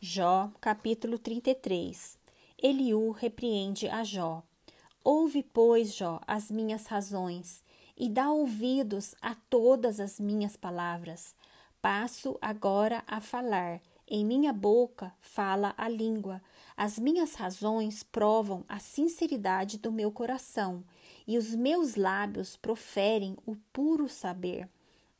Jó, capítulo 33 Eliú repreende a Jó. Ouve, pois, Jó, as minhas razões, e dá ouvidos a todas as minhas palavras. Passo agora a falar, em minha boca fala a língua. As minhas razões provam a sinceridade do meu coração, e os meus lábios proferem o puro saber.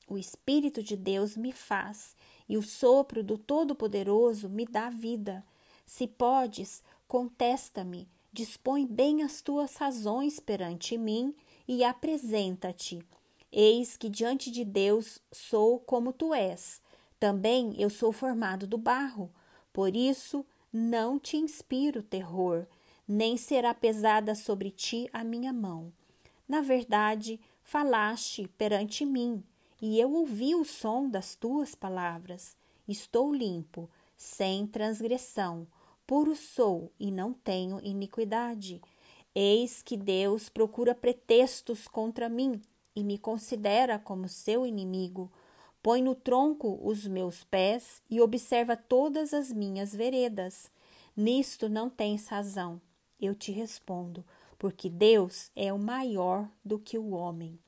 O Espírito de Deus me faz, e o sopro do Todo-Poderoso me dá vida. Se podes, contesta-me, dispõe bem as tuas razões perante mim e apresenta-te. Eis que diante de Deus sou como tu és. Também eu sou formado do barro. Por isso não te inspiro terror, nem será pesada sobre ti a minha mão. Na verdade, falaste perante mim e eu ouvi o som das tuas palavras. Estou limpo, sem transgressão, puro sou e não tenho iniquidade. Eis que Deus procura pretextos contra mim e me considera como seu inimigo. Põe no tronco os meus pés e observa todas as minhas veredas. Nisto não tens razão. Eu te respondo, porque Deus é o maior do que o homem.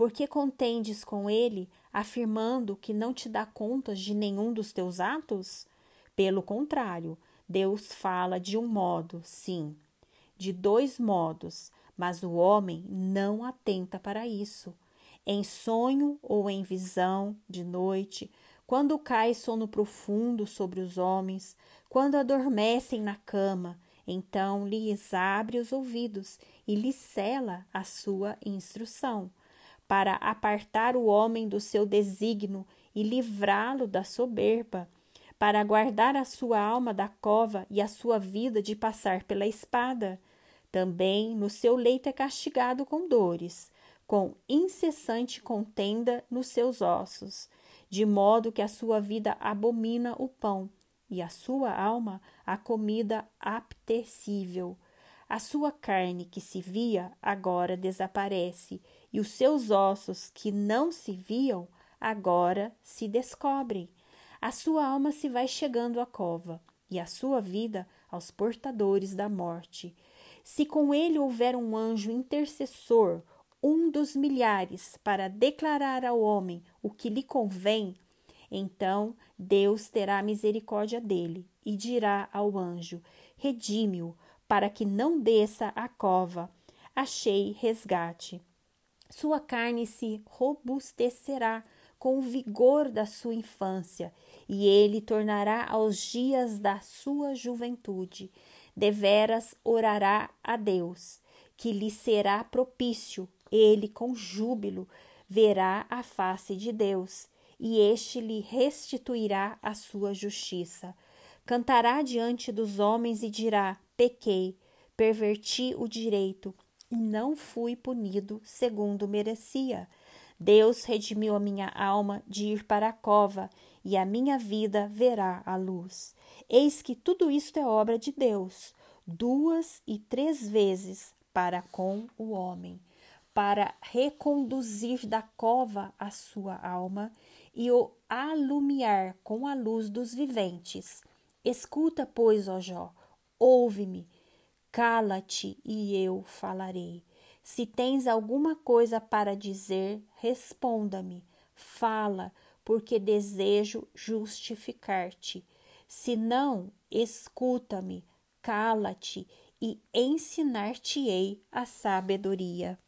Por que contendes com ele, afirmando que não te dá contas de nenhum dos teus atos? Pelo contrário, Deus fala de um modo, sim, de dois modos, mas o homem não atenta para isso. Em sonho ou em visão, de noite, quando cai sono profundo sobre os homens, quando adormecem na cama, então lhes abre os ouvidos e lhes cela a sua instrução para apartar o homem do seu desígnio e livrá-lo da soberba, para guardar a sua alma da cova e a sua vida de passar pela espada. Também no seu leito é castigado com dores, com incessante contenda nos seus ossos, de modo que a sua vida abomina o pão e a sua alma a comida apetecível. A sua carne que se via agora desaparece, e os seus ossos que não se viam agora se descobrem. A sua alma se vai chegando à cova, e a sua vida aos portadores da morte. Se com ele houver um anjo intercessor, um dos milhares, para declarar ao homem o que lhe convém, então Deus terá misericórdia dele e dirá ao anjo: Redime-o, para que não desça a cova. Achei resgate. Sua carne se robustecerá com o vigor da sua infância, e ele tornará aos dias da sua juventude. Deveras orará a Deus, que lhe será propício. Ele, com júbilo, verá a face de Deus, e este lhe restituirá a sua justiça. Cantará diante dos homens e dirá: pequei, perverti o direito e não fui punido segundo merecia. Deus redimiu a minha alma de ir para a cova, e a minha vida verá a luz. Eis que tudo isto é obra de Deus, duas e três vezes para com o homem, para reconduzir da cova a sua alma e o alumiar com a luz dos viventes. Escuta, pois, ó Jó, Ouve-me, cala-te e eu falarei. Se tens alguma coisa para dizer, responda-me. Fala, porque desejo justificar-te. Se não, escuta-me, cala-te e ensinar-te-ei a sabedoria.